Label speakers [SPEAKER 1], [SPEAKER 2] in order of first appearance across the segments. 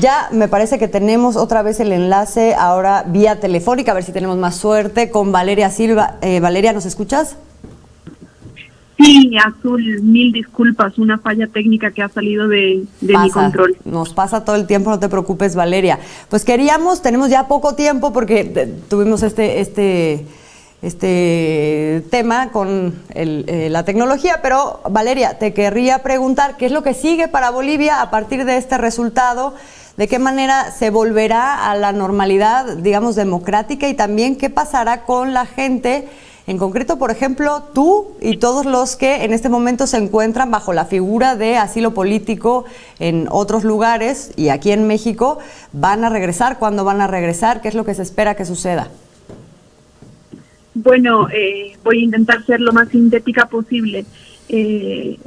[SPEAKER 1] Ya me parece que tenemos otra vez el enlace ahora vía telefónica, a ver si tenemos más suerte, con Valeria Silva. Eh, Valeria, ¿nos escuchas?
[SPEAKER 2] Sí, Azul, mil disculpas, una falla técnica que ha salido de, mi control.
[SPEAKER 1] Nos pasa todo el tiempo, no te preocupes, Valeria. Pues queríamos, tenemos ya poco tiempo porque eh, tuvimos este, este, este tema con eh, la tecnología, pero Valeria, te querría preguntar qué es lo que sigue para Bolivia a partir de este resultado, de qué manera se volverá a la normalidad, digamos, democrática y también qué pasará con la gente en concreto, por ejemplo, tú y todos los que en este momento se encuentran bajo la figura de asilo político en otros lugares y aquí en México, van a regresar, ¿cuándo van a regresar? ¿Qué es lo que se espera que suceda?
[SPEAKER 2] Bueno, eh, voy a intentar ser lo más sintética posible. Eh,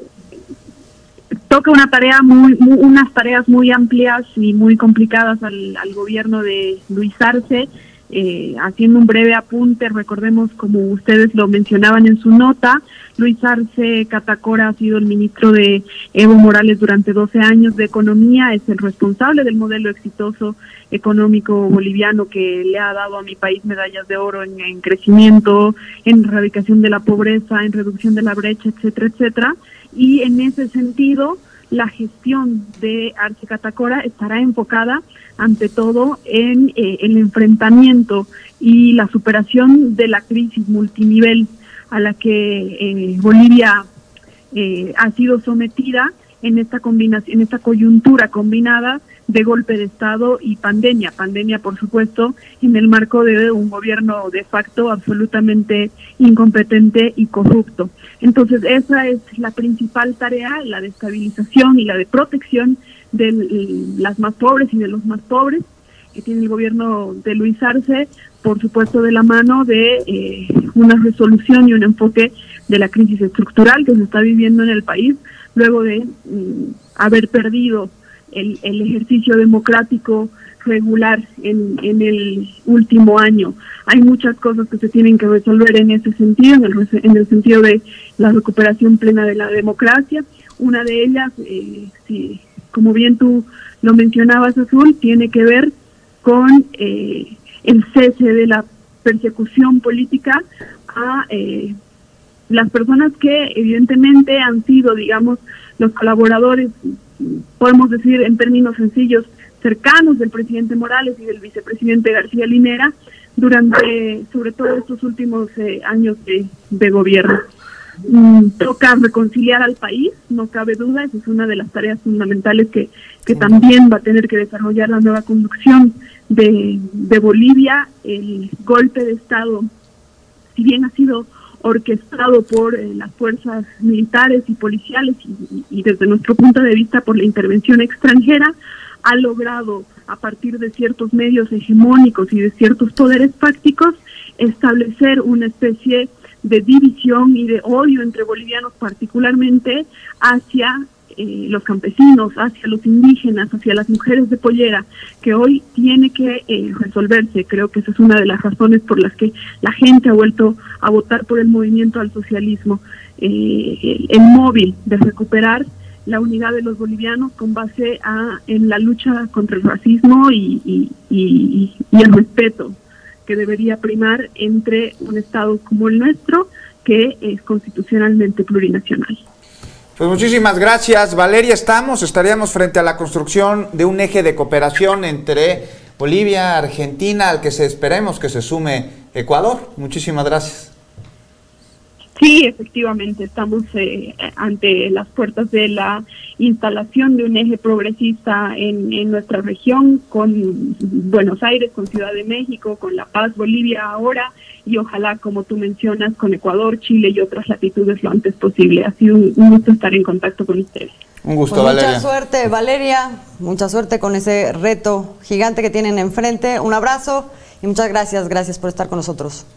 [SPEAKER 2] toca una tarea muy, unas tareas muy amplias y muy complicadas al, al gobierno de Luis Arce eh, haciendo un breve apunte, recordemos como ustedes lo mencionaban en su nota, Luis Arce Catacora ha sido el ministro de Evo Morales durante 12 años de Economía, es el responsable del modelo exitoso económico boliviano que le ha dado a mi país medallas de oro en crecimiento, en erradicación de la pobreza, en reducción de la brecha, etcétera, etcétera. Y en ese sentido, la gestión de Arce Catacora estará enfocada ante todo en eh, el enfrentamiento y la superación de la crisis multinivel a la que eh, Bolivia eh, ha sido sometida en esta combinación, en esta coyuntura combinada de golpe de Estado y pandemia. Pandemia, por supuesto, en el marco de un gobierno de facto absolutamente incompetente y corrupto. Entonces, esa es la principal tarea, la de estabilización y la de protección de las más pobres y de los más pobres que tiene el gobierno de Luis Arce, por supuesto de la mano de eh, una resolución y un enfoque de la crisis estructural que se está viviendo en el país, luego de mm, haber perdido el, el, ejercicio democrático regular en, en, el último año. Hay muchas cosas que se tienen que resolver en ese sentido, en el, en el sentido de la recuperación plena de la democracia. Una de ellas, eh, si, como bien tú lo mencionabas, Azul, tiene que ver con eh, el cese de la persecución política a eh, las personas que evidentemente han sido, digamos, los colaboradores, podemos decir en términos sencillos, cercanos del presidente Morales y del vicepresidente García Linera durante, sobre todo estos últimos eh, años de, gobierno. Mm, toca reconciliar al país, no cabe duda, esa es una de las tareas fundamentales que, que también va a tener que desarrollar la nueva conducción de, de Bolivia. El golpe de Estado, si bien ha sido orquestado por eh, las fuerzas militares y policiales y, desde nuestro punto de vista por la intervención extranjera, ha logrado a partir de ciertos medios hegemónicos y de ciertos poderes fácticos establecer una especie de división y de odio entre bolivianos particularmente hacia eh, los campesinos, hacia los indígenas, hacia las mujeres de pollera, que hoy tiene que eh, resolverse. Creo que esa es una de las razones por las que la gente ha vuelto a votar por el movimiento al socialismo. Eh, el, móvil de recuperar la unidad de los bolivianos con base a en la lucha contra el racismo y el respeto que debería primar entre un Estado como el nuestro, que es constitucionalmente plurinacional.
[SPEAKER 3] Pues muchísimas gracias, Valeria. Estamos, estaríamos frente a la construcción de un eje de cooperación entre Bolivia, Argentina, al que se esperemos que se sume Ecuador. Muchísimas gracias.
[SPEAKER 2] Sí, efectivamente, estamos eh, ante las puertas de la instalación de un eje progresista en, en, nuestra región, con Buenos Aires, con Ciudad de México, con La Paz, Bolivia ahora, y ojalá, como tú mencionas, con Ecuador, Chile y otras latitudes lo antes posible. Ha sido un, un gusto estar en contacto con ustedes.
[SPEAKER 3] Un gusto,
[SPEAKER 1] pues
[SPEAKER 3] Valeria.
[SPEAKER 1] Mucha suerte, Valeria. Mucha suerte con ese reto gigante que tienen enfrente. Un abrazo y muchas gracias. Gracias por estar con nosotros.